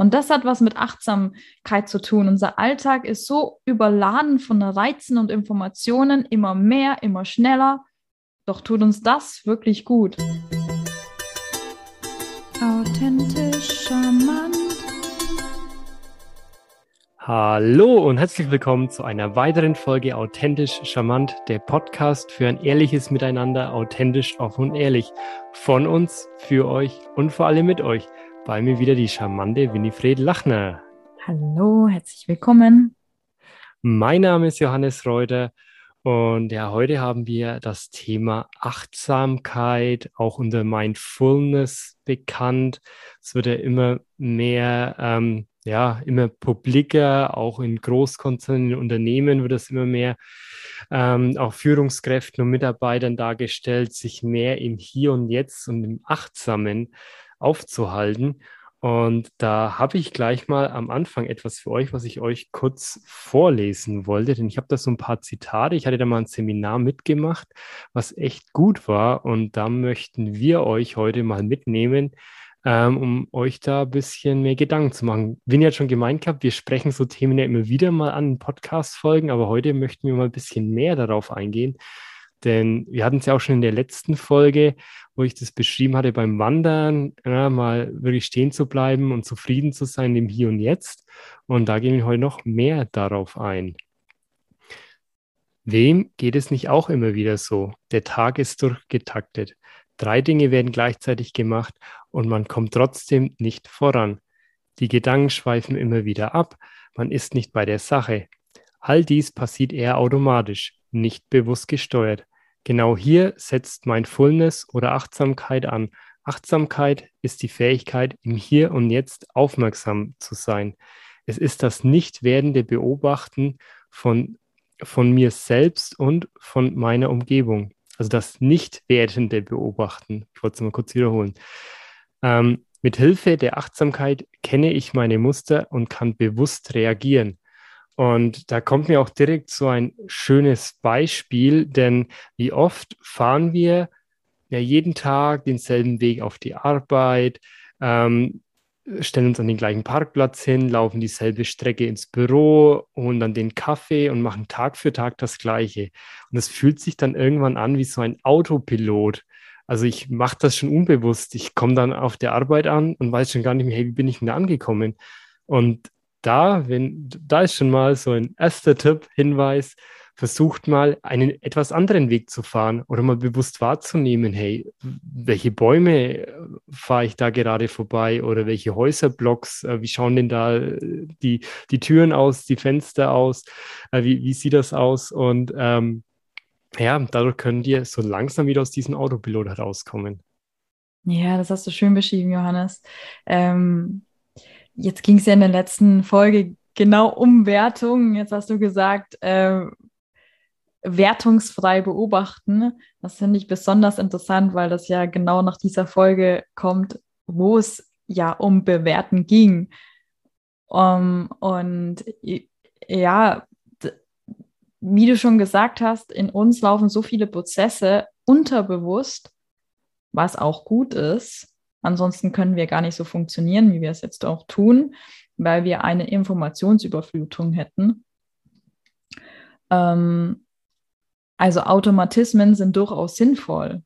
Und das hat was mit Achtsamkeit zu tun. Unser Alltag ist so überladen von Reizen und Informationen, immer mehr, immer schneller. Doch tut uns das wirklich gut. Authentisch, charmant. Hallo und herzlich willkommen zu einer weiteren Folge Authentisch, charmant, der Podcast für ein ehrliches Miteinander, authentisch, offen und ehrlich. Von uns, für euch und vor allem mit euch bei mir wieder die charmante Winifred Lachner. Hallo, herzlich willkommen. Mein Name ist Johannes Reuter und ja, heute haben wir das Thema Achtsamkeit, auch unter Mindfulness bekannt. Es wird ja immer mehr, ähm, ja, immer publiker, auch in Großkonzernen, in Unternehmen wird es immer mehr, ähm, auch Führungskräften und Mitarbeitern dargestellt, sich mehr im Hier und Jetzt und im Achtsamen aufzuhalten. Und da habe ich gleich mal am Anfang etwas für euch, was ich euch kurz vorlesen wollte, denn ich habe da so ein paar Zitate. Ich hatte da mal ein Seminar mitgemacht, was echt gut war. Und da möchten wir euch heute mal mitnehmen, ähm, um euch da ein bisschen mehr Gedanken zu machen. Wie ihr schon gemeint habt, wir sprechen so Themen ja immer wieder mal an Podcast-Folgen, aber heute möchten wir mal ein bisschen mehr darauf eingehen. Denn wir hatten es ja auch schon in der letzten Folge, wo ich das beschrieben hatte, beim Wandern, ja, mal wirklich stehen zu bleiben und zufrieden zu sein im Hier und Jetzt. Und da gehen wir heute noch mehr darauf ein. Wem geht es nicht auch immer wieder so? Der Tag ist durchgetaktet. Drei Dinge werden gleichzeitig gemacht und man kommt trotzdem nicht voran. Die Gedanken schweifen immer wieder ab, man ist nicht bei der Sache. All dies passiert eher automatisch, nicht bewusst gesteuert. Genau hier setzt Mindfulness oder Achtsamkeit an. Achtsamkeit ist die Fähigkeit, im Hier und Jetzt aufmerksam zu sein. Es ist das nicht werdende Beobachten von, von mir selbst und von meiner Umgebung. Also das nicht werdende Beobachten. Ich wollte es mal kurz wiederholen. Ähm, mit Hilfe der Achtsamkeit kenne ich meine Muster und kann bewusst reagieren. Und da kommt mir auch direkt so ein schönes Beispiel, denn wie oft fahren wir ja jeden Tag denselben Weg auf die Arbeit, ähm, stellen uns an den gleichen Parkplatz hin, laufen dieselbe Strecke ins Büro, holen dann den Kaffee und machen Tag für Tag das Gleiche. Und es fühlt sich dann irgendwann an wie so ein Autopilot. Also ich mache das schon unbewusst. Ich komme dann auf der Arbeit an und weiß schon gar nicht mehr, hey, wie bin ich denn da angekommen? Und da, wenn, da ist schon mal so ein erster Tipp, Hinweis, versucht mal einen etwas anderen Weg zu fahren oder mal bewusst wahrzunehmen, hey, welche Bäume äh, fahre ich da gerade vorbei oder welche Häuserblocks, äh, wie schauen denn da äh, die, die Türen aus, die Fenster aus, wie, wie sieht das aus und ähm, ja, dadurch können wir so langsam wieder aus diesem Autopilot herauskommen. Ja, das hast du schön beschrieben, Johannes. Ähm, Jetzt ging es ja in der letzten Folge genau um Wertung. Jetzt hast du gesagt, äh, wertungsfrei beobachten. Das finde ich besonders interessant, weil das ja genau nach dieser Folge kommt, wo es ja um Bewerten ging. Um, und ja, wie du schon gesagt hast, in uns laufen so viele Prozesse unterbewusst, was auch gut ist. Ansonsten können wir gar nicht so funktionieren, wie wir es jetzt auch tun, weil wir eine Informationsüberflutung hätten. Ähm, also Automatismen sind durchaus sinnvoll.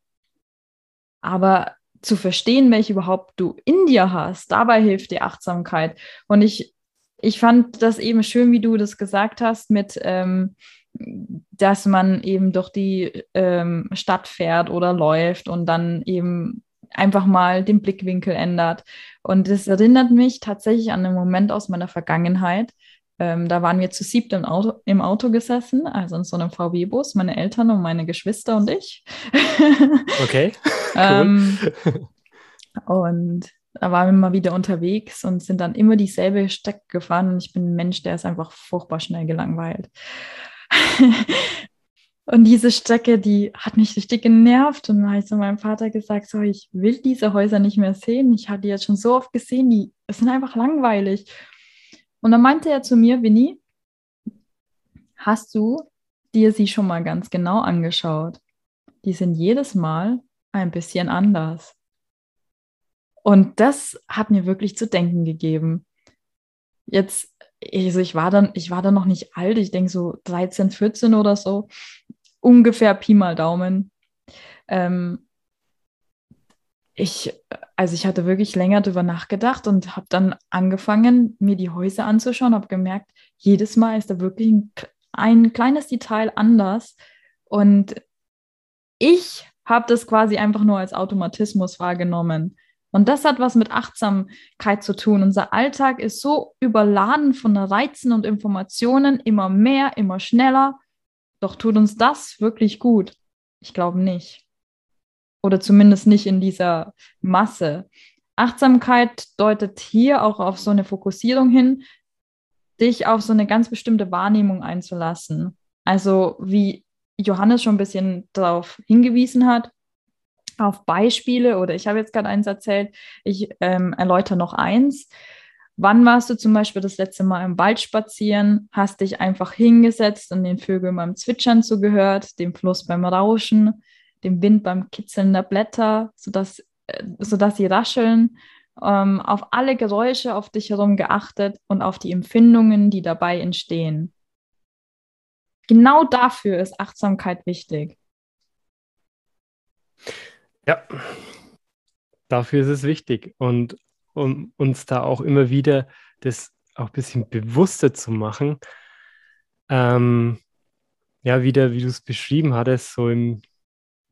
Aber zu verstehen, welche überhaupt du in dir hast, dabei hilft die Achtsamkeit. Und ich, ich fand das eben schön, wie du das gesagt hast, mit, ähm, dass man eben durch die ähm, Stadt fährt oder läuft und dann eben einfach mal den Blickwinkel ändert. Und das erinnert mich tatsächlich an einen Moment aus meiner Vergangenheit. Ähm, da waren wir zu siebt im Auto, im Auto gesessen, also in so einem VW-Bus, meine Eltern und meine Geschwister und ich. Okay. ähm, und da waren wir mal wieder unterwegs und sind dann immer dieselbe Strecke gefahren. Und ich bin ein Mensch, der ist einfach furchtbar schnell gelangweilt. Und diese Strecke, die hat mich richtig genervt. Und dann habe ich zu meinem Vater gesagt, so, ich will diese Häuser nicht mehr sehen. Ich hatte die jetzt schon so oft gesehen, die sind einfach langweilig. Und dann meinte er zu mir, Winnie, hast du dir sie schon mal ganz genau angeschaut? Die sind jedes Mal ein bisschen anders. Und das hat mir wirklich zu denken gegeben. jetzt, also ich war dann, ich war dann noch nicht alt, ich denke so 13, 14 oder so, ungefähr Pi mal Daumen. Ähm, ich, also ich hatte wirklich länger darüber nachgedacht und habe dann angefangen, mir die Häuser anzuschauen, habe gemerkt, jedes Mal ist da wirklich ein, ein kleines Detail anders. Und ich habe das quasi einfach nur als Automatismus wahrgenommen. Und das hat was mit Achtsamkeit zu tun. Unser Alltag ist so überladen von Reizen und Informationen, immer mehr, immer schneller. Doch tut uns das wirklich gut? Ich glaube nicht. Oder zumindest nicht in dieser Masse. Achtsamkeit deutet hier auch auf so eine Fokussierung hin, dich auf so eine ganz bestimmte Wahrnehmung einzulassen. Also wie Johannes schon ein bisschen darauf hingewiesen hat, auf Beispiele oder ich habe jetzt gerade eins erzählt, ich ähm, erläutere noch eins. Wann warst du zum Beispiel das letzte Mal im Wald spazieren, hast dich einfach hingesetzt und den Vögeln beim Zwitschern zugehört, dem Fluss beim Rauschen, dem Wind beim Kitzeln der Blätter, sodass, äh, sodass sie rascheln, ähm, auf alle Geräusche auf dich herum geachtet und auf die Empfindungen, die dabei entstehen. Genau dafür ist Achtsamkeit wichtig. Ja, dafür ist es wichtig. Und um uns da auch immer wieder das auch ein bisschen bewusster zu machen, ähm, ja, wieder, wie du es beschrieben hattest, so im,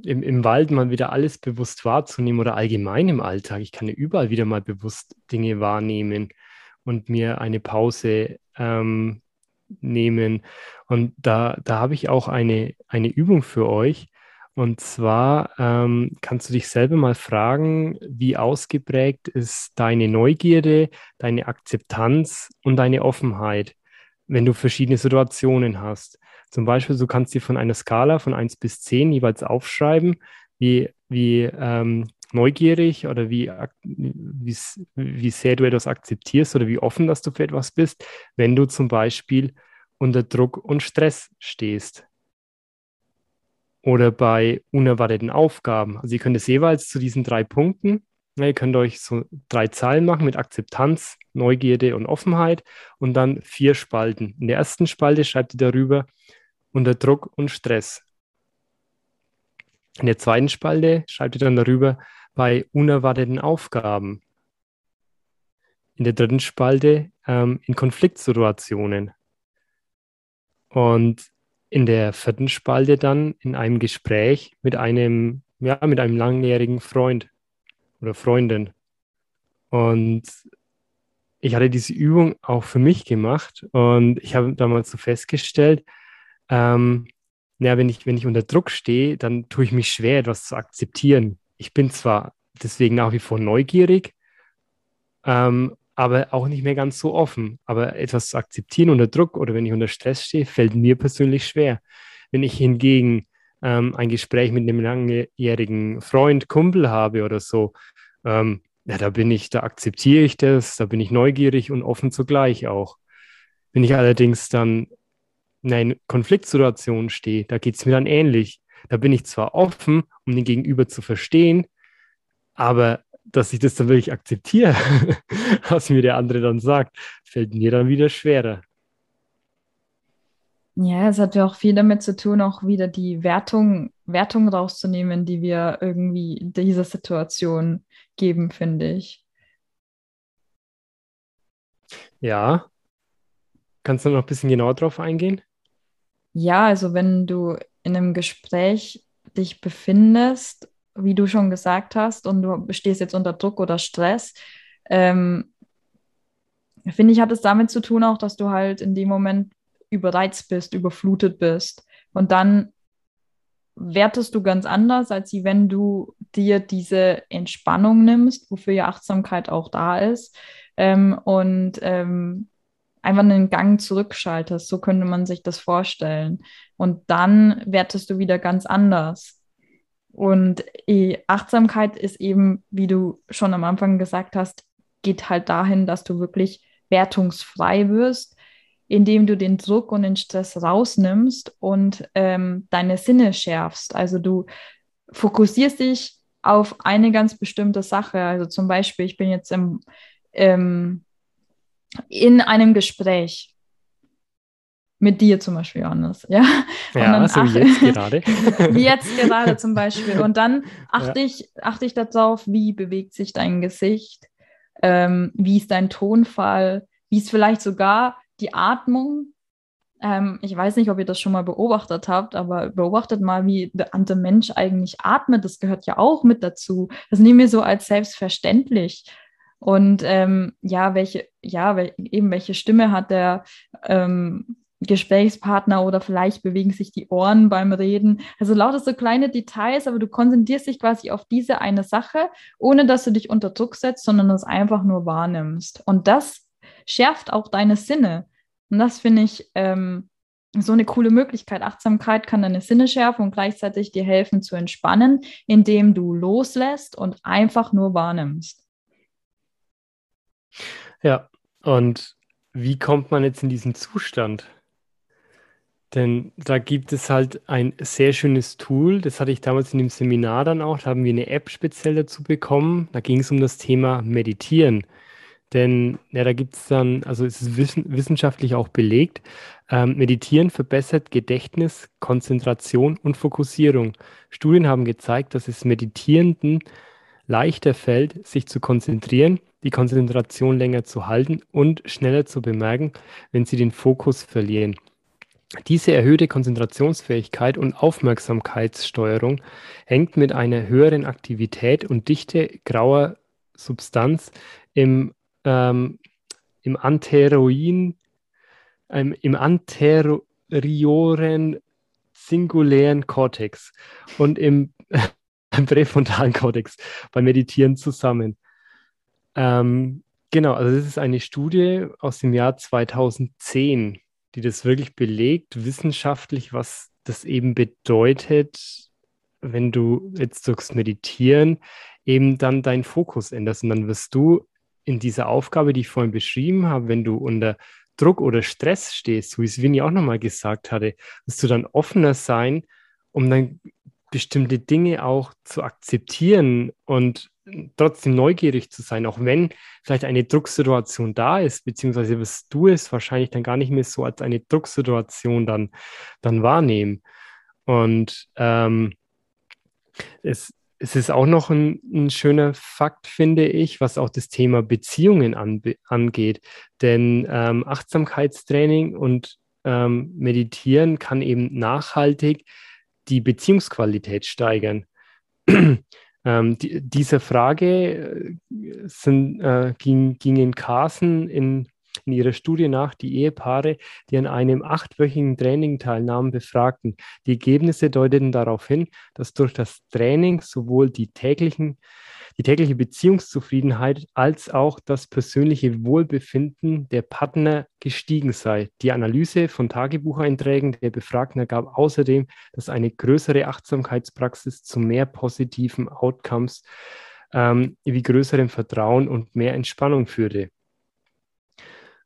im, im Wald mal wieder alles bewusst wahrzunehmen oder allgemein im Alltag. Ich kann ja überall wieder mal bewusst Dinge wahrnehmen und mir eine Pause ähm, nehmen. Und da, da habe ich auch eine, eine Übung für euch. Und zwar ähm, kannst du dich selber mal fragen, wie ausgeprägt ist deine Neugierde, deine Akzeptanz und deine Offenheit, wenn du verschiedene Situationen hast. Zum Beispiel, du kannst dir von einer Skala von 1 bis 10 jeweils aufschreiben, wie, wie ähm, neugierig oder wie, wie, wie sehr du etwas akzeptierst oder wie offen, dass du für etwas bist, wenn du zum Beispiel unter Druck und Stress stehst. Oder bei unerwarteten Aufgaben. Also ihr könnt es jeweils zu diesen drei Punkten, ja, ihr könnt euch so drei Zahlen machen mit Akzeptanz, Neugierde und Offenheit und dann vier Spalten. In der ersten Spalte schreibt ihr darüber unter Druck und Stress. In der zweiten Spalte schreibt ihr dann darüber bei unerwarteten Aufgaben. In der dritten Spalte ähm, in Konfliktsituationen. Und in der vierten Spalte dann in einem Gespräch mit einem, ja, mit einem langjährigen Freund oder Freundin. Und ich hatte diese Übung auch für mich gemacht und ich habe damals so festgestellt, ähm, ja, wenn ich, wenn ich unter Druck stehe, dann tue ich mich schwer, etwas zu akzeptieren. Ich bin zwar deswegen nach wie vor neugierig, ähm, aber auch nicht mehr ganz so offen. Aber etwas zu akzeptieren unter Druck oder wenn ich unter Stress stehe, fällt mir persönlich schwer. Wenn ich hingegen ähm, ein Gespräch mit einem langjährigen Freund, Kumpel habe oder so, ähm, ja, da bin ich, da akzeptiere ich das, da bin ich neugierig und offen zugleich auch. Wenn ich allerdings dann in einer Konfliktsituation stehe, da geht es mir dann ähnlich. Da bin ich zwar offen, um den Gegenüber zu verstehen, aber dass ich das dann wirklich akzeptiere, was mir der andere dann sagt, fällt mir dann wieder schwerer. Ja, es hat ja auch viel damit zu tun, auch wieder die Wertung, Wertung rauszunehmen, die wir irgendwie dieser Situation geben, finde ich. Ja. Kannst du noch ein bisschen genauer drauf eingehen? Ja, also wenn du in einem Gespräch dich befindest wie du schon gesagt hast, und du stehst jetzt unter Druck oder Stress, ähm, finde ich, hat es damit zu tun auch, dass du halt in dem Moment überreizt bist, überflutet bist. Und dann wertest du ganz anders, als wenn du dir diese Entspannung nimmst, wofür ja Achtsamkeit auch da ist, ähm, und ähm, einfach einen Gang zurückschaltest. So könnte man sich das vorstellen. Und dann wertest du wieder ganz anders. Und Achtsamkeit ist eben, wie du schon am Anfang gesagt hast, geht halt dahin, dass du wirklich wertungsfrei wirst, indem du den Druck und den Stress rausnimmst und ähm, deine Sinne schärfst. Also du fokussierst dich auf eine ganz bestimmte Sache. Also zum Beispiel, ich bin jetzt im, ähm, in einem Gespräch. Mit dir zum Beispiel, Johannes. Ja, ja so wie jetzt gerade. jetzt gerade zum Beispiel. Und dann achte, ja. ich, achte ich darauf, wie bewegt sich dein Gesicht, ähm, wie ist dein Tonfall, wie ist vielleicht sogar die Atmung. Ähm, ich weiß nicht, ob ihr das schon mal beobachtet habt, aber beobachtet mal, wie der andere Mensch eigentlich atmet. Das gehört ja auch mit dazu. Das nehmen wir so als selbstverständlich. Und ähm, ja, welche, ja, wel eben welche Stimme hat der ähm, Gesprächspartner oder vielleicht bewegen sich die Ohren beim Reden. Also lauter so kleine Details, aber du konzentrierst dich quasi auf diese eine Sache, ohne dass du dich unter Druck setzt, sondern es einfach nur wahrnimmst. Und das schärft auch deine Sinne. Und das finde ich ähm, so eine coole Möglichkeit. Achtsamkeit kann deine Sinne schärfen und gleichzeitig dir helfen zu entspannen, indem du loslässt und einfach nur wahrnimmst. Ja, und wie kommt man jetzt in diesen Zustand? Denn da gibt es halt ein sehr schönes Tool, das hatte ich damals in dem Seminar dann auch, da haben wir eine App speziell dazu bekommen. Da ging es um das Thema Meditieren. Denn ja, da gibt es dann, also es ist wissen, wissenschaftlich auch belegt, ähm, Meditieren verbessert Gedächtnis, Konzentration und Fokussierung. Studien haben gezeigt, dass es Meditierenden leichter fällt, sich zu konzentrieren, die Konzentration länger zu halten und schneller zu bemerken, wenn sie den Fokus verlieren. Diese erhöhte Konzentrationsfähigkeit und Aufmerksamkeitssteuerung hängt mit einer höheren Aktivität und Dichte grauer Substanz im, ähm, im anterioren, ähm, im anterioren singulären Kortex und im präfrontalen Kortex beim Meditieren zusammen. Ähm, genau, also das ist eine Studie aus dem Jahr 2010 die das wirklich belegt, wissenschaftlich, was das eben bedeutet, wenn du jetzt durchs Meditieren eben dann deinen Fokus änderst. Und dann wirst du in dieser Aufgabe, die ich vorhin beschrieben habe, wenn du unter Druck oder Stress stehst, so wie es Winnie auch nochmal gesagt hatte, wirst du dann offener sein, um dann bestimmte Dinge auch zu akzeptieren und trotzdem neugierig zu sein, auch wenn vielleicht eine Drucksituation da ist, beziehungsweise wirst du es wahrscheinlich dann gar nicht mehr so als eine Drucksituation dann, dann wahrnehmen. Und ähm, es, es ist auch noch ein, ein, schöner Fakt, finde ich, was auch das Thema Beziehungen an, angeht. Denn ähm, Achtsamkeitstraining und ähm, Meditieren kann eben nachhaltig die Beziehungsqualität steigern. Ähm, die, diese Frage äh, sind, äh, ging, gingen Carson in, in ihrer Studie nach, die Ehepaare, die an einem achtwöchigen Training teilnahmen, befragten. Die Ergebnisse deuteten darauf hin, dass durch das Training sowohl die täglichen die tägliche Beziehungszufriedenheit als auch das persönliche Wohlbefinden der Partner gestiegen sei. Die Analyse von Tagebucheinträgen der Befragten ergab außerdem, dass eine größere Achtsamkeitspraxis zu mehr positiven Outcomes ähm, wie größerem Vertrauen und mehr Entspannung führte.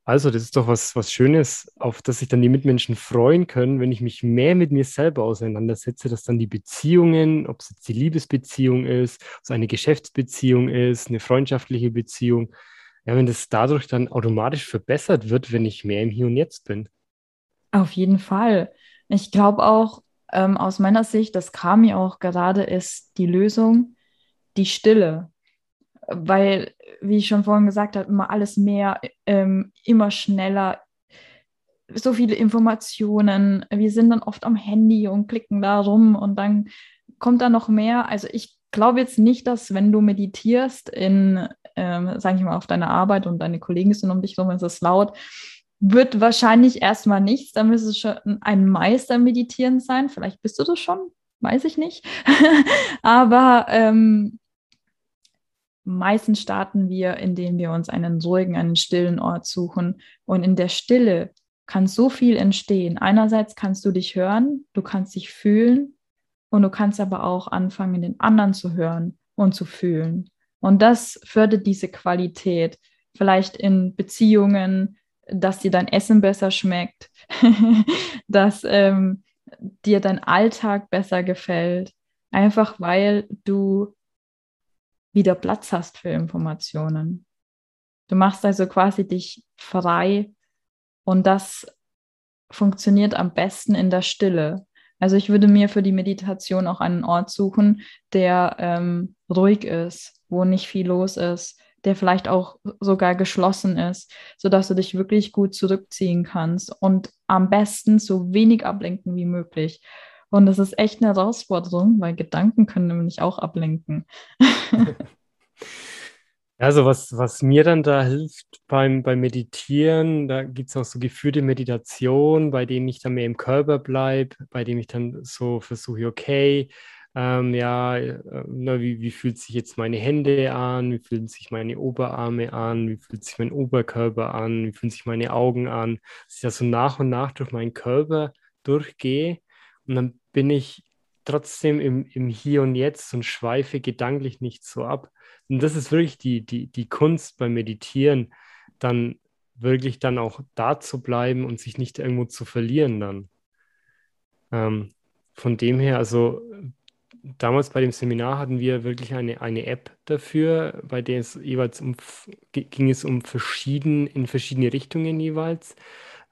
Also, das ist doch was, was Schönes, auf das sich dann die Mitmenschen freuen können, wenn ich mich mehr mit mir selber auseinandersetze, dass dann die Beziehungen, ob es jetzt die Liebesbeziehung ist, ob es eine Geschäftsbeziehung ist, eine freundschaftliche Beziehung, ja, wenn das dadurch dann automatisch verbessert wird, wenn ich mehr im Hier und Jetzt bin. Auf jeden Fall. Ich glaube auch, ähm, aus meiner Sicht, das kam mir auch gerade, ist die Lösung die Stille weil, wie ich schon vorhin gesagt habe, immer alles mehr, ähm, immer schneller, so viele Informationen. Wir sind dann oft am Handy und klicken da rum und dann kommt da noch mehr. Also ich glaube jetzt nicht, dass wenn du meditierst in, ähm, sage ich mal, auf deiner Arbeit und deine Kollegen sind um dich rum, es ist laut, wird wahrscheinlich erstmal nichts. Dann müsste es schon ein Meister meditieren sein. Vielleicht bist du das schon, weiß ich nicht. Aber ähm, Meistens starten wir, indem wir uns einen ruhigen, einen stillen Ort suchen. Und in der Stille kann so viel entstehen. Einerseits kannst du dich hören, du kannst dich fühlen und du kannst aber auch anfangen, den anderen zu hören und zu fühlen. Und das fördert diese Qualität. Vielleicht in Beziehungen, dass dir dein Essen besser schmeckt, dass ähm, dir dein Alltag besser gefällt. Einfach weil du wieder Platz hast für Informationen. Du machst also quasi dich frei und das funktioniert am besten in der Stille. Also ich würde mir für die Meditation auch einen Ort suchen, der ähm, ruhig ist, wo nicht viel los ist, der vielleicht auch sogar geschlossen ist, sodass du dich wirklich gut zurückziehen kannst und am besten so wenig ablenken wie möglich. Und das ist echt eine Herausforderung, weil Gedanken können nämlich auch ablenken. Also was, was mir dann da hilft beim, beim Meditieren, da gibt es auch so geführte Meditation, bei denen ich dann mehr im Körper bleibe, bei dem ich dann so versuche, okay, ähm, ja, äh, na, wie, wie fühlt sich jetzt meine Hände an, wie fühlen sich meine Oberarme an, wie fühlt sich mein Oberkörper an, wie fühlen sich meine Augen an, dass ich da so nach und nach durch meinen Körper durchgehe und dann bin ich trotzdem im, im Hier und Jetzt und schweife gedanklich nicht so ab. Und das ist wirklich die, die, die Kunst beim Meditieren, dann wirklich dann auch da zu bleiben und sich nicht irgendwo zu verlieren dann. Ähm, von dem her, also damals bei dem Seminar hatten wir wirklich eine, eine App dafür, bei der es jeweils um, ging es um verschieden, in verschiedene Richtungen jeweils.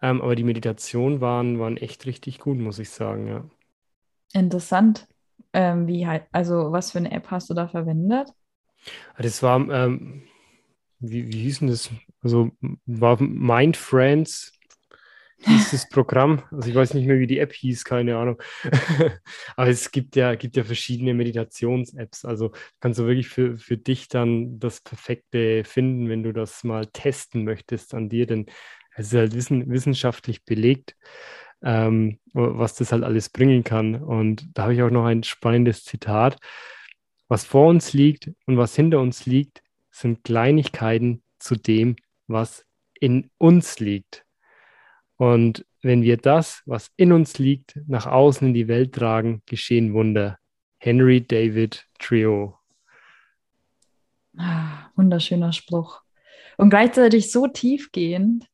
Ähm, aber die Meditationen waren, waren echt richtig gut, muss ich sagen, ja. Interessant. Ähm, wie halt, also was für eine App hast du da verwendet? Das war, ähm, wie, wie hieß denn das? Also war Mind Friends hieß das Programm. Also ich weiß nicht mehr, wie die App hieß, keine Ahnung. Aber es gibt ja, gibt ja verschiedene Meditations-Apps. Also kannst du wirklich für, für dich dann das Perfekte finden, wenn du das mal testen möchtest an dir, denn es ist halt wissen, wissenschaftlich belegt, ähm, was das halt alles bringen kann. Und da habe ich auch noch ein spannendes Zitat. Was vor uns liegt und was hinter uns liegt, sind Kleinigkeiten zu dem, was in uns liegt. Und wenn wir das, was in uns liegt, nach außen in die Welt tragen, geschehen Wunder. Henry David Trio. Ah, wunderschöner Spruch. Und gleichzeitig so tiefgehend.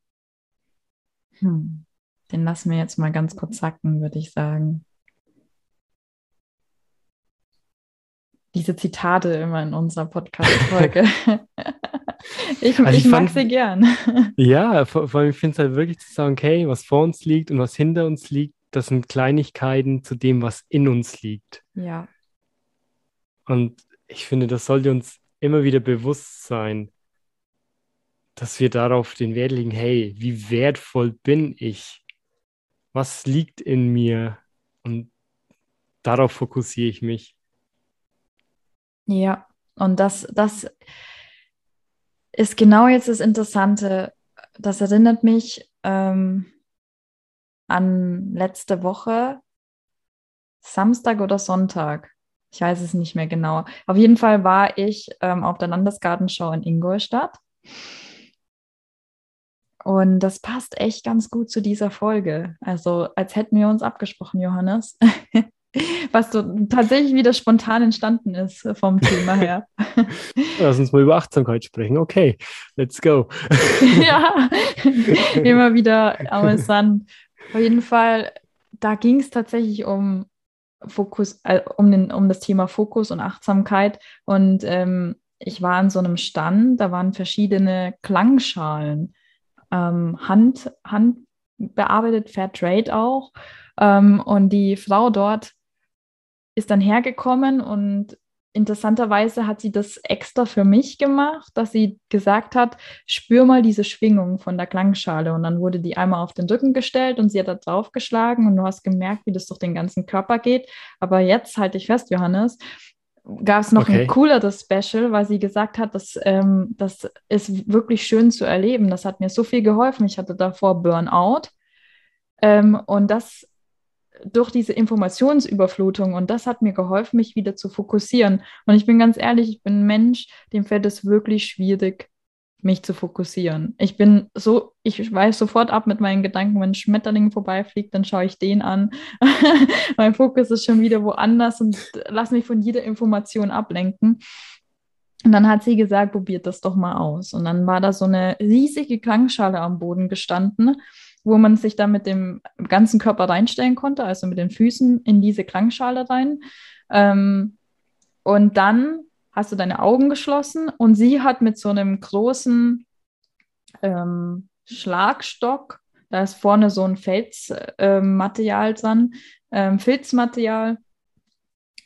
Hm. Den lassen wir jetzt mal ganz kurz sacken, würde ich sagen. Diese Zitate immer in unserer Podcast-Folge. Ich, also ich, ich mag sie gern. Ja, vor, vor allem, ich finde es halt wirklich zu sagen, okay, was vor uns liegt und was hinter uns liegt, das sind Kleinigkeiten zu dem, was in uns liegt. Ja. Und ich finde, das sollte uns immer wieder bewusst sein, dass wir darauf den Wert legen, hey, wie wertvoll bin ich? Was liegt in mir? Und darauf fokussiere ich mich. Ja, und das, das ist genau jetzt das Interessante. Das erinnert mich ähm, an letzte Woche, Samstag oder Sonntag. Ich weiß es nicht mehr genau. Auf jeden Fall war ich ähm, auf der Landesgartenschau in Ingolstadt. Und das passt echt ganz gut zu dieser Folge. Also als hätten wir uns abgesprochen, Johannes. was so tatsächlich wieder spontan entstanden ist vom Thema her. Lass uns mal über Achtsamkeit sprechen. Okay, let's go. ja, immer wieder amüsant. Auf jeden Fall, da ging es tatsächlich um Fokus, äh, um, den, um das Thema Fokus und Achtsamkeit. Und ähm, ich war an so einem Stand, da waren verschiedene Klangschalen, ähm, Hand, Hand bearbeitet, Fair Trade auch. Ähm, und die Frau dort ist dann hergekommen und interessanterweise hat sie das extra für mich gemacht, dass sie gesagt hat, spür mal diese Schwingung von der Klangschale. Und dann wurde die einmal auf den Rücken gestellt und sie hat da drauf geschlagen und du hast gemerkt, wie das durch den ganzen Körper geht. Aber jetzt halte ich fest, Johannes, gab es noch okay. ein cooleres Special, weil sie gesagt hat, dass, ähm, das ist wirklich schön zu erleben. Das hat mir so viel geholfen. Ich hatte davor Burnout. Ähm, und das durch diese Informationsüberflutung und das hat mir geholfen, mich wieder zu fokussieren. Und ich bin ganz ehrlich, ich bin ein Mensch, dem fällt es wirklich schwierig, mich zu fokussieren. Ich bin so, ich weiß sofort ab mit meinen Gedanken, wenn ein Schmetterling vorbeifliegt, dann schaue ich den an. mein Fokus ist schon wieder woanders und lass mich von jeder Information ablenken. Und dann hat sie gesagt, probiert das doch mal aus. Und dann war da so eine riesige Klangschale am Boden gestanden wo man sich dann mit dem ganzen Körper reinstellen konnte, also mit den Füßen in diese Klangschale rein. Ähm, und dann hast du deine Augen geschlossen und sie hat mit so einem großen ähm, Schlagstock. Da ist vorne so ein Felsmaterial äh, dran, ähm, Filzmaterial.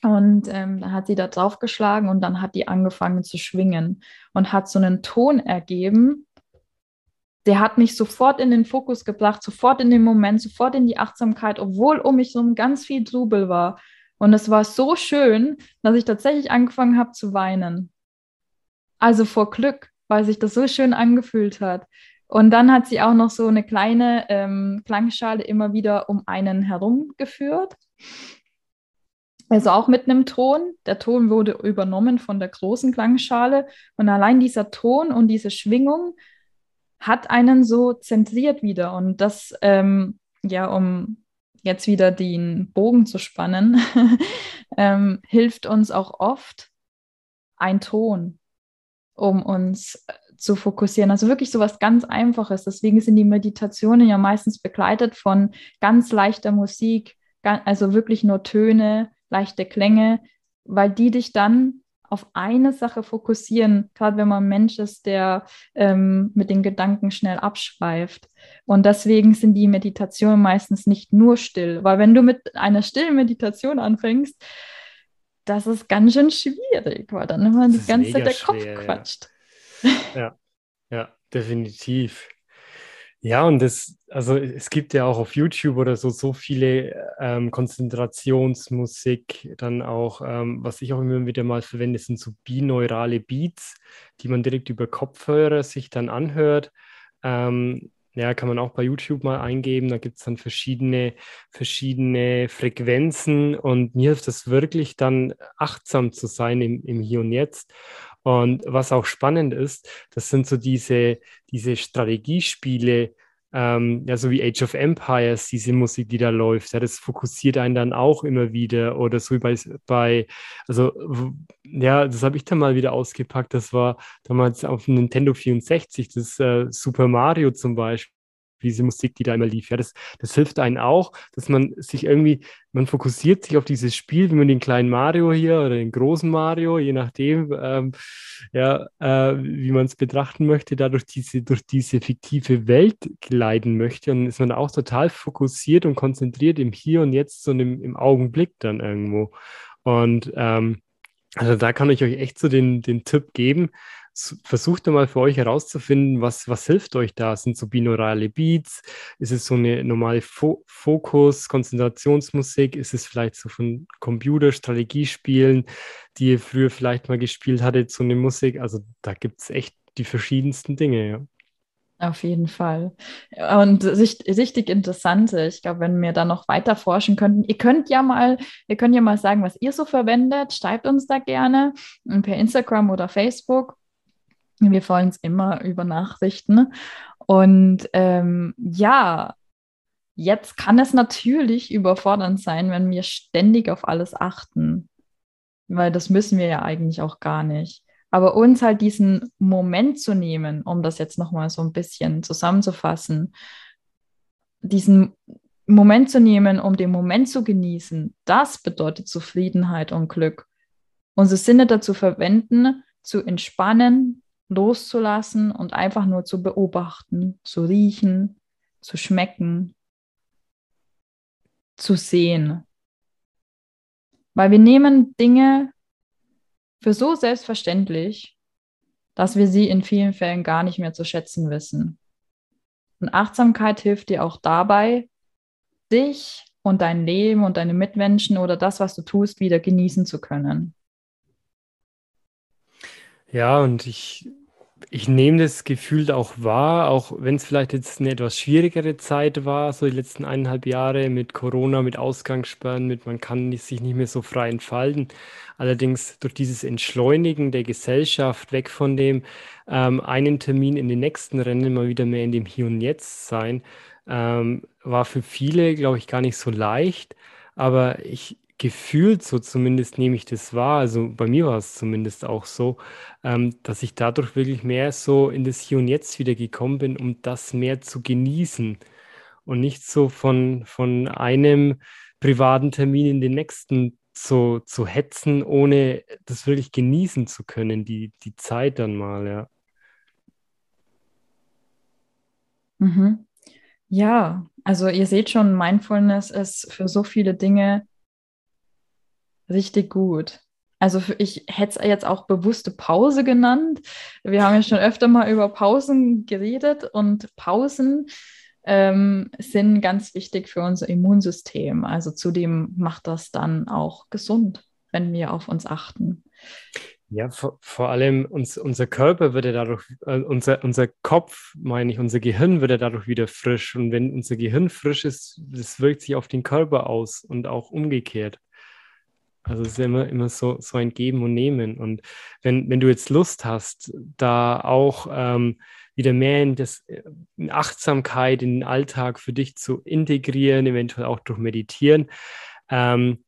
Und ähm, dann hat sie da drauf geschlagen und dann hat die angefangen zu schwingen und hat so einen Ton ergeben. Der hat mich sofort in den Fokus gebracht, sofort in den Moment, sofort in die Achtsamkeit, obwohl um mich so ganz viel Trubel war. Und es war so schön, dass ich tatsächlich angefangen habe zu weinen. Also vor Glück, weil sich das so schön angefühlt hat. Und dann hat sie auch noch so eine kleine ähm, Klangschale immer wieder um einen herum geführt. Also auch mit einem Ton. Der Ton wurde übernommen von der großen Klangschale. Und allein dieser Ton und diese Schwingung hat einen so zentriert wieder. Und das, ähm, ja, um jetzt wieder den Bogen zu spannen, ähm, hilft uns auch oft ein Ton, um uns zu fokussieren. Also wirklich so was ganz Einfaches. Deswegen sind die Meditationen ja meistens begleitet von ganz leichter Musik, also wirklich nur Töne, leichte Klänge, weil die dich dann auf eine Sache fokussieren, gerade wenn man ein Mensch ist, der ähm, mit den Gedanken schnell abschweift. Und deswegen sind die Meditationen meistens nicht nur still, weil wenn du mit einer stillen Meditation anfängst, das ist ganz schön schwierig, weil dann immer die ganze Zeit der Kopf quatscht. Ja. ja, definitiv. Ja, und das, also es gibt ja auch auf YouTube oder so so viele ähm, Konzentrationsmusik, dann auch, ähm, was ich auch immer wieder mal verwende, sind so bineurale Beats, die man direkt über Kopfhörer sich dann anhört. Ähm, ja, kann man auch bei YouTube mal eingeben. Da gibt es dann verschiedene, verschiedene Frequenzen und mir hilft das wirklich dann achtsam zu sein im, im Hier und Jetzt. Und was auch spannend ist, das sind so diese, diese Strategiespiele, ähm, ja, so wie Age of Empires, diese Musik, die da läuft, ja, das fokussiert einen dann auch immer wieder. Oder so wie bei, bei also ja, das habe ich dann mal wieder ausgepackt. Das war damals auf Nintendo 64, das äh, Super Mario zum Beispiel diese Musik, die da immer lief. Ja, das, das hilft einem auch, dass man sich irgendwie, man fokussiert sich auf dieses Spiel, wie man den kleinen Mario hier oder den großen Mario, je nachdem, ähm, ja, äh, wie man es betrachten möchte, da durch diese, durch diese fiktive Welt gleiten möchte. Und ist man auch total fokussiert und konzentriert im Hier und Jetzt, so im, im Augenblick dann irgendwo. Und ähm, also da kann ich euch echt so den, den Tipp geben, versucht mal für euch herauszufinden, was, was hilft euch da? Sind so binaurale Beats? Ist es so eine normale Fo Fokus, Konzentrationsmusik? Ist es vielleicht so von Computer, Strategiespielen, die ihr früher vielleicht mal gespielt hattet, so eine Musik? Also da gibt es echt die verschiedensten Dinge, ja. Auf jeden Fall. Und sichtig interessante. Ich glaube, wenn wir da noch weiter forschen könnten, ihr könnt ja mal, ihr könnt ja mal sagen, was ihr so verwendet. Schreibt uns da gerne per Instagram oder Facebook. Wir freuen uns immer über Nachrichten. Und ähm, ja, jetzt kann es natürlich überfordernd sein, wenn wir ständig auf alles achten, weil das müssen wir ja eigentlich auch gar nicht. Aber uns halt diesen Moment zu nehmen, um das jetzt nochmal so ein bisschen zusammenzufassen, diesen Moment zu nehmen, um den Moment zu genießen, das bedeutet Zufriedenheit und Glück. Unsere Sinne dazu verwenden, zu entspannen, loszulassen und einfach nur zu beobachten, zu riechen, zu schmecken, zu sehen. Weil wir nehmen Dinge für so selbstverständlich, dass wir sie in vielen Fällen gar nicht mehr zu schätzen wissen. Und Achtsamkeit hilft dir auch dabei, dich und dein Leben und deine Mitmenschen oder das, was du tust, wieder genießen zu können. Ja, und ich ich nehme das gefühlt auch wahr, auch wenn es vielleicht jetzt eine etwas schwierigere Zeit war, so die letzten eineinhalb Jahre mit Corona, mit Ausgangssperren, mit man kann sich nicht mehr so frei entfalten. Allerdings durch dieses Entschleunigen der Gesellschaft, weg von dem ähm, einen Termin in den nächsten Rennen, mal wieder mehr in dem Hier und Jetzt sein, ähm, war für viele, glaube ich, gar nicht so leicht. Aber ich, gefühlt, so zumindest nehme ich das wahr, also bei mir war es zumindest auch so, ähm, dass ich dadurch wirklich mehr so in das Hier und Jetzt wieder gekommen bin, um das mehr zu genießen und nicht so von, von einem privaten Termin in den nächsten zu, zu hetzen, ohne das wirklich genießen zu können, die, die Zeit dann mal, ja. Mhm. Ja, also ihr seht schon, Mindfulness ist für so viele Dinge richtig gut. Also für, ich hätte es jetzt auch bewusste Pause genannt. Wir haben ja schon öfter mal über Pausen geredet und Pausen ähm, sind ganz wichtig für unser Immunsystem. Also zudem macht das dann auch gesund, wenn wir auf uns achten. Ja, vor, vor allem uns, unser Körper wird ja dadurch, äh, unser, unser Kopf, meine ich, unser Gehirn wird ja dadurch wieder frisch. Und wenn unser Gehirn frisch ist, das wirkt sich auf den Körper aus und auch umgekehrt. Also es ist ja immer, immer so, so ein Geben und Nehmen. Und wenn, wenn du jetzt Lust hast, da auch ähm, wieder mehr in, das, in Achtsamkeit, in den Alltag für dich zu integrieren, eventuell auch durch Meditieren, ähm,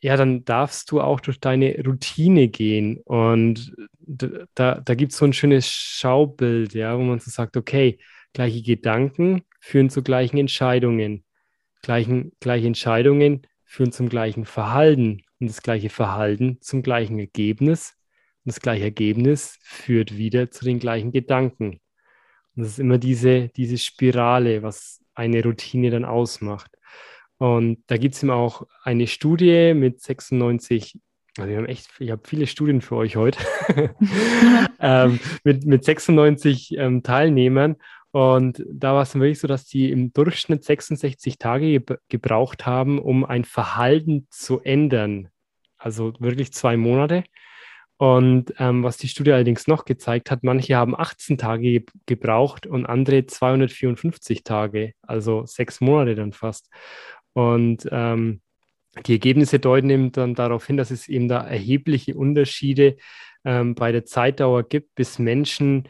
ja, dann darfst du auch durch deine Routine gehen. Und da, da gibt es so ein schönes Schaubild, ja, wo man so sagt, okay, gleiche Gedanken führen zu gleichen Entscheidungen. Gleichen, gleiche Entscheidungen führen zum gleichen Verhalten und das gleiche Verhalten zum gleichen Ergebnis. Und das gleiche Ergebnis führt wieder zu den gleichen Gedanken. Und das ist immer diese, diese Spirale, was eine Routine dann ausmacht. Und da gibt es eben auch eine Studie mit 96, also wir haben echt, ich habe viele Studien für euch heute, ähm, mit, mit 96 ähm, Teilnehmern. Und da war es wirklich so, dass die im Durchschnitt 66 Tage ge gebraucht haben, um ein Verhalten zu ändern. Also wirklich zwei Monate. Und ähm, was die Studie allerdings noch gezeigt hat, manche haben 18 Tage ge gebraucht und andere 254 Tage, also sechs Monate dann fast. Und ähm, die Ergebnisse deuten eben dann darauf hin, dass es eben da erhebliche Unterschiede ähm, bei der Zeitdauer gibt, bis Menschen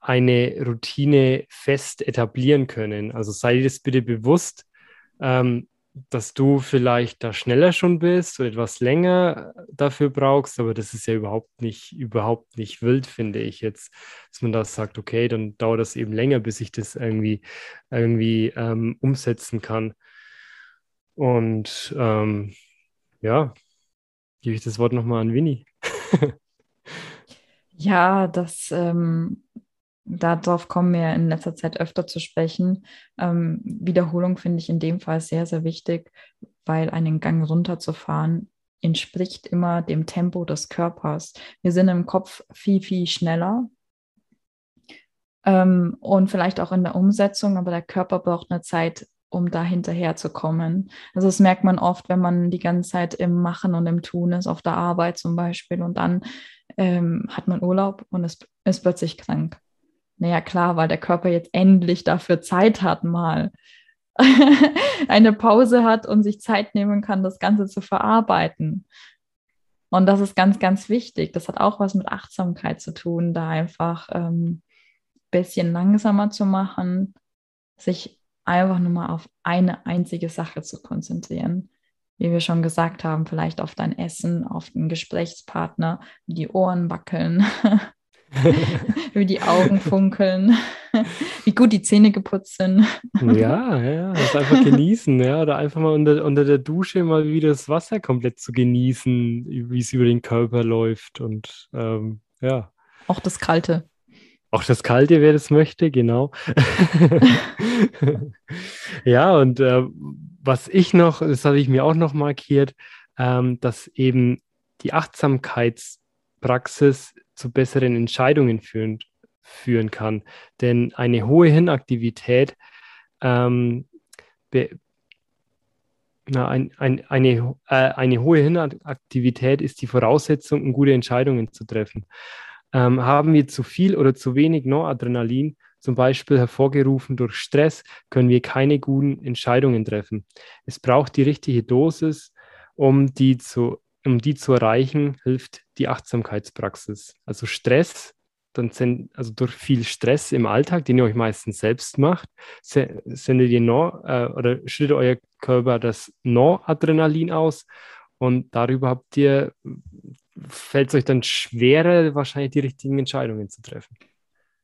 eine Routine fest etablieren können. Also sei dir das bitte bewusst, ähm, dass du vielleicht da schneller schon bist oder etwas länger dafür brauchst, aber das ist ja überhaupt nicht, überhaupt nicht wild, finde ich jetzt, dass man da sagt, okay, dann dauert das eben länger, bis ich das irgendwie, irgendwie ähm, umsetzen kann. Und ähm, ja, gebe ich das Wort nochmal an Winnie. ja, das, ähm, darauf kommen wir in letzter Zeit öfter zu sprechen. Ähm, Wiederholung finde ich in dem Fall sehr, sehr wichtig, weil einen Gang runterzufahren entspricht immer dem Tempo des Körpers. Wir sind im Kopf viel, viel schneller. Ähm, und vielleicht auch in der Umsetzung, aber der Körper braucht eine Zeit, um da hinterher zu kommen. Also das merkt man oft, wenn man die ganze Zeit im Machen und im Tun ist, auf der Arbeit zum Beispiel, und dann ähm, hat man Urlaub und ist, ist plötzlich krank. Naja, klar, weil der Körper jetzt endlich dafür Zeit hat, mal eine Pause hat und sich Zeit nehmen kann, das Ganze zu verarbeiten. Und das ist ganz, ganz wichtig. Das hat auch was mit Achtsamkeit zu tun, da einfach ein ähm, bisschen langsamer zu machen, sich einfach nur mal auf eine einzige Sache zu konzentrieren. Wie wir schon gesagt haben, vielleicht auf dein Essen, auf den Gesprächspartner, die Ohren wackeln, wie die Augen funkeln, wie gut die Zähne geputzt sind. ja, ja, das einfach genießen, ja, oder einfach mal unter, unter der Dusche mal wieder das Wasser komplett zu genießen, wie es über den Körper läuft und ähm, ja. Auch das Kalte. Auch das Kalte, wer das möchte, genau. ja, und äh, was ich noch, das habe ich mir auch noch markiert, ähm, dass eben die Achtsamkeitspraxis zu besseren Entscheidungen führen, führen kann. Denn eine hohe Hirnaktivität, ähm, na, ein, ein, eine, äh, eine hohe Hirnaktivität ist die Voraussetzung, um gute Entscheidungen zu treffen. Ähm, haben wir zu viel oder zu wenig Noradrenalin, zum Beispiel hervorgerufen durch Stress, können wir keine guten Entscheidungen treffen. Es braucht die richtige Dosis, um die zu, um die zu erreichen, hilft die Achtsamkeitspraxis. Also Stress, dann sind, also durch viel Stress im Alltag, den ihr euch meistens selbst macht, sendet ihr Nor, äh, oder schüttet euer Körper das Noradrenalin aus und darüber habt ihr fällt es euch dann schwerer, wahrscheinlich die richtigen Entscheidungen zu treffen.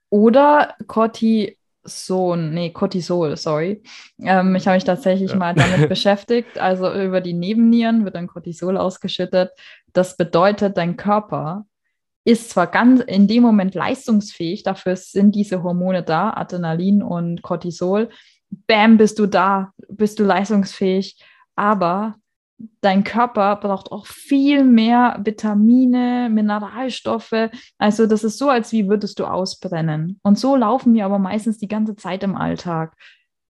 Oder Cortison, nee, Cortisol, sorry. Ähm, ich habe mich tatsächlich ja. mal damit beschäftigt. Also über die Nebennieren wird dann Cortisol ausgeschüttet. Das bedeutet, dein Körper ist zwar ganz in dem Moment leistungsfähig, dafür sind diese Hormone da, Adrenalin und Cortisol. Bam, bist du da, bist du leistungsfähig, aber dein Körper braucht auch viel mehr Vitamine, Mineralstoffe. Also das ist so, als wie würdest du ausbrennen. Und so laufen wir aber meistens die ganze Zeit im Alltag.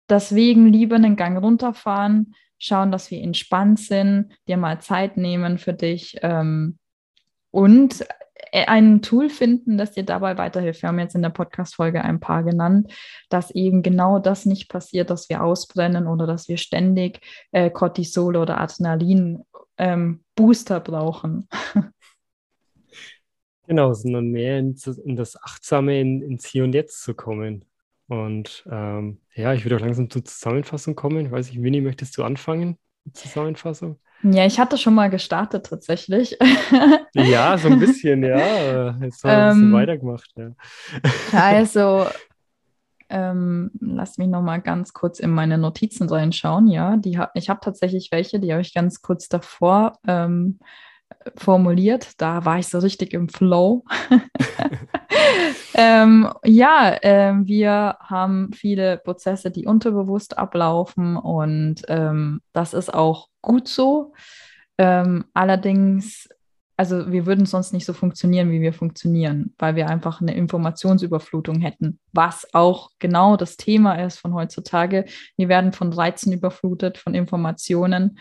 Deswegen lieber einen Gang runterfahren, schauen, dass wir entspannt sind, dir mal Zeit nehmen für dich ähm, und ein Tool finden, das dir dabei weiterhilft. Wir haben jetzt in der Podcast-Folge ein paar genannt, dass eben genau das nicht passiert, dass wir ausbrennen oder dass wir ständig äh, Cortisol oder Adrenalin ähm, Booster brauchen. Genau, sondern mehr in, in das Achtsame, in, ins Hier und Jetzt zu kommen. Und ähm, ja, ich würde auch langsam zur Zusammenfassung kommen. Ich weiß nicht, Winnie, möchtest du anfangen? Zusammenfassung? Ja, ich hatte schon mal gestartet tatsächlich. Ja, so ein bisschen, ja. Jetzt haben wir ein bisschen ähm, weitergemacht. Ja. Also, ähm, lass mich noch mal ganz kurz in meine Notizen reinschauen. Ja, die ha ich habe tatsächlich welche, die habe ich ganz kurz davor ähm, formuliert. Da war ich so richtig im Flow. ähm, ja, äh, wir haben viele Prozesse, die unterbewusst ablaufen und ähm, das ist auch gut so. Ähm, allerdings, also wir würden sonst nicht so funktionieren, wie wir funktionieren, weil wir einfach eine Informationsüberflutung hätten, was auch genau das Thema ist von heutzutage. Wir werden von Reizen überflutet, von Informationen.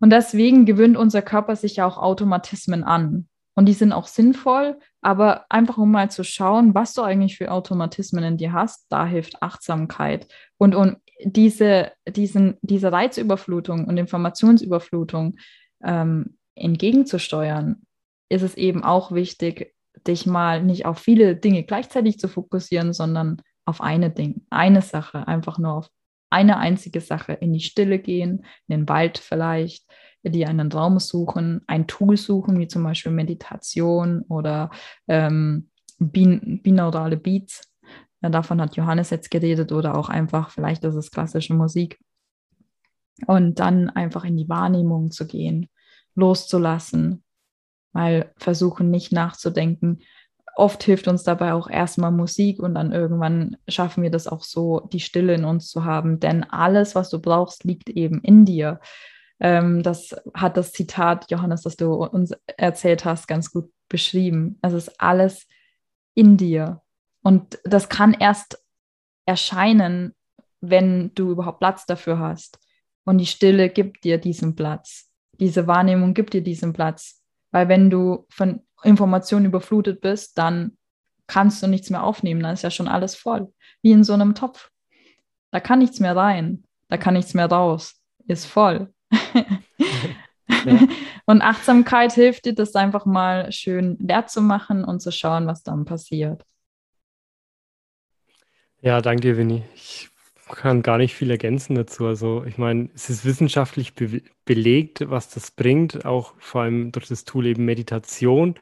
Und deswegen gewöhnt unser Körper sich ja auch Automatismen an. Und die sind auch sinnvoll, aber einfach um mal zu schauen, was du eigentlich für Automatismen in dir hast, da hilft Achtsamkeit. Und um diese, diesen, diese Reizüberflutung und Informationsüberflutung ähm, entgegenzusteuern, ist es eben auch wichtig, dich mal nicht auf viele Dinge gleichzeitig zu fokussieren, sondern auf eine Ding, eine Sache, einfach nur auf eine einzige Sache, in die Stille gehen, in den Wald vielleicht, die einen Raum suchen, ein Tool suchen, wie zum Beispiel Meditation oder ähm, bin binaurale Beats. Ja, davon hat Johannes jetzt geredet oder auch einfach, vielleicht ist es klassische Musik. Und dann einfach in die Wahrnehmung zu gehen, loszulassen, weil versuchen nicht nachzudenken, oft hilft uns dabei auch erstmal Musik und dann irgendwann schaffen wir das auch so, die Stille in uns zu haben. Denn alles, was du brauchst, liegt eben in dir. Ähm, das hat das Zitat, Johannes, das du uns erzählt hast, ganz gut beschrieben. Es ist alles in dir. Und das kann erst erscheinen, wenn du überhaupt Platz dafür hast. Und die Stille gibt dir diesen Platz. Diese Wahrnehmung gibt dir diesen Platz. Weil wenn du von Informationen überflutet bist, dann kannst du nichts mehr aufnehmen, dann ist ja schon alles voll. Wie in so einem Topf. Da kann nichts mehr rein, da kann nichts mehr raus. Ist voll. ja. Und Achtsamkeit hilft dir, das einfach mal schön leer zu machen und zu schauen, was dann passiert. Ja, danke dir, Winnie. Ich kann gar nicht viel ergänzen dazu. Also ich meine, es ist wissenschaftlich be belegt, was das bringt, auch vor allem durch das Tool eben Meditation.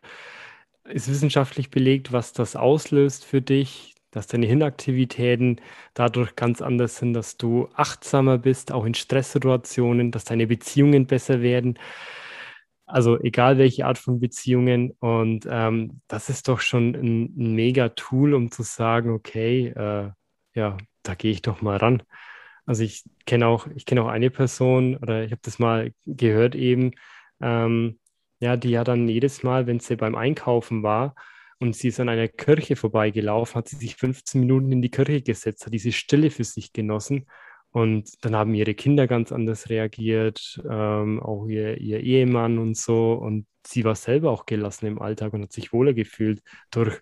Ist wissenschaftlich belegt, was das auslöst für dich, dass deine Hirnaktivitäten dadurch ganz anders sind, dass du achtsamer bist, auch in Stresssituationen, dass deine Beziehungen besser werden. Also egal welche Art von Beziehungen. Und ähm, das ist doch schon ein, ein mega Tool, um zu sagen, okay, äh, ja, da gehe ich doch mal ran. Also ich kenne auch, ich kenne auch eine Person oder ich habe das mal gehört eben, ähm, ja, die ja dann jedes Mal, wenn sie beim Einkaufen war und sie ist an einer Kirche vorbeigelaufen, hat sie sich 15 Minuten in die Kirche gesetzt, hat diese Stille für sich genossen und dann haben ihre Kinder ganz anders reagiert, ähm, auch ihr, ihr Ehemann und so und sie war selber auch gelassen im Alltag und hat sich wohler gefühlt durch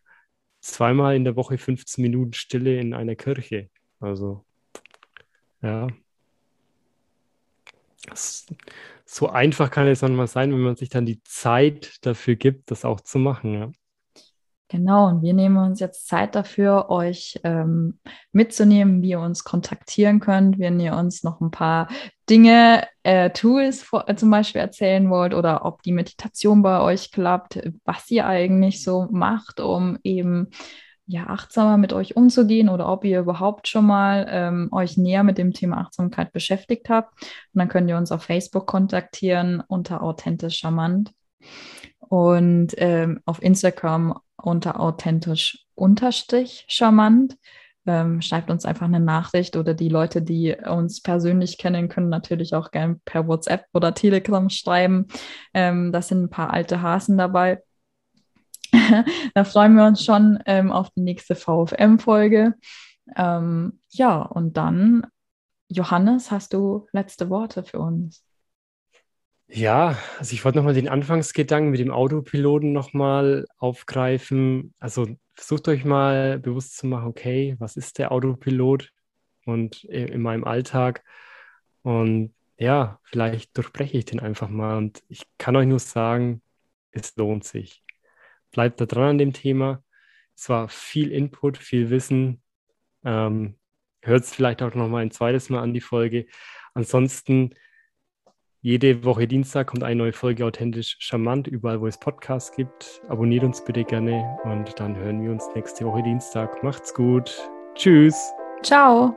zweimal in der Woche 15 Minuten Stille in einer Kirche. Also, ja. So einfach kann es dann mal sein, wenn man sich dann die Zeit dafür gibt, das auch zu machen. Ja. Genau, und wir nehmen uns jetzt Zeit dafür, euch ähm, mitzunehmen, wie ihr uns kontaktieren könnt, wenn ihr uns noch ein paar Dinge, äh, Tools vor, äh, zum Beispiel erzählen wollt oder ob die Meditation bei euch klappt, was ihr eigentlich so macht, um eben ja, achtsamer mit euch umzugehen oder ob ihr überhaupt schon mal ähm, euch näher mit dem Thema Achtsamkeit beschäftigt habt. Und dann könnt ihr uns auf Facebook kontaktieren unter authentisch charmant. Und ähm, auf Instagram unter authentisch unterstrich charmant. Ähm, schreibt uns einfach eine Nachricht oder die Leute, die uns persönlich kennen, können natürlich auch gerne per WhatsApp oder Telegram schreiben. Ähm, das sind ein paar alte Hasen dabei. da freuen wir uns schon ähm, auf die nächste VFM-Folge. Ähm, ja, und dann, Johannes, hast du letzte Worte für uns? Ja, also ich wollte nochmal den Anfangsgedanken mit dem Autopiloten nochmal aufgreifen. Also versucht euch mal bewusst zu machen, okay, was ist der Autopilot und in meinem Alltag? Und ja, vielleicht durchbreche ich den einfach mal. Und ich kann euch nur sagen, es lohnt sich. Bleibt da dran an dem Thema. Es war viel Input, viel Wissen. Ähm, Hört es vielleicht auch nochmal ein zweites Mal an die Folge. Ansonsten jede Woche Dienstag kommt eine neue Folge authentisch charmant, überall wo es Podcasts gibt. Abonniert uns bitte gerne und dann hören wir uns nächste Woche Dienstag. Macht's gut. Tschüss. Ciao.